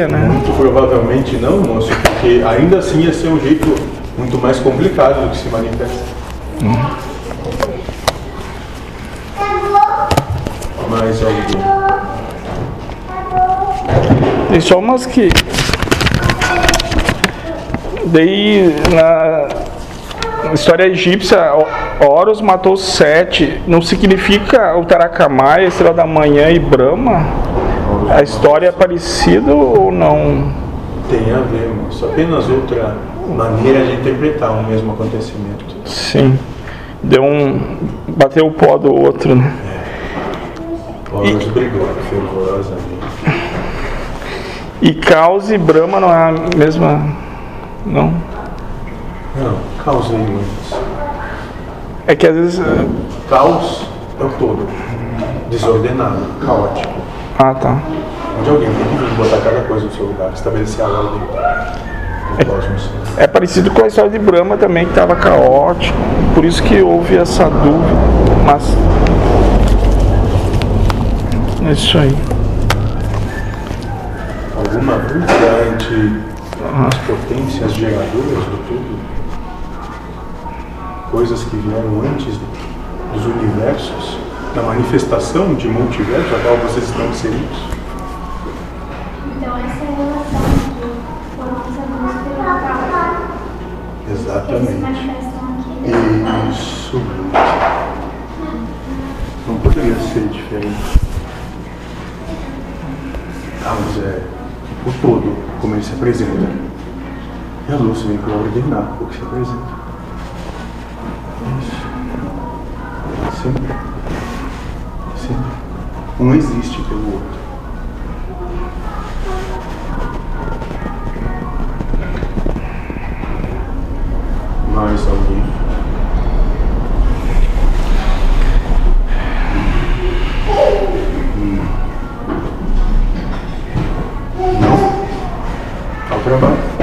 né? Muito provavelmente não, moço, porque ainda assim ia ser um jeito muito mais complicado do que se manifesta. Mais algum? Tem só umas que. Daí na história egípcia, Ho- Horus matou sete. Não significa o Taracamai, a Estrela da Manhã e Brahma? A história é parecida ou não? Tem a ver, moço. Apenas outra maneira de interpretar o mesmo acontecimento. Sim. Deu um. Bateu o pó do outro, né? Horus brigou fervorosamente. E Caos e Brahma não é a mesma. Não. Não, caos nenhum antes. É que às vezes. Caos é o todo. Desordenado, caótico. Ah, tá. Onde alguém tem que botar cada coisa no seu lugar, estabelecer a do cosmos. É parecido com a história de Brahma também, que estava caótico. Por isso que houve essa dúvida. Mas. É isso aí. Alguma dúvida entre as potências geradoras do tudo? Coisas que vieram antes dos universos, da manifestação de multiverso a qual vocês estão inseridos? Então essa é a relação do se Exatamente. aqui. Isso. Não poderia ser diferente. Ah, mas é o todo, como ele se apresenta. E a luz vem para ordenar o que se apresenta. Isso. Sempre. Um existe pelo outro. Mais alguém? Não? Ao trabalho.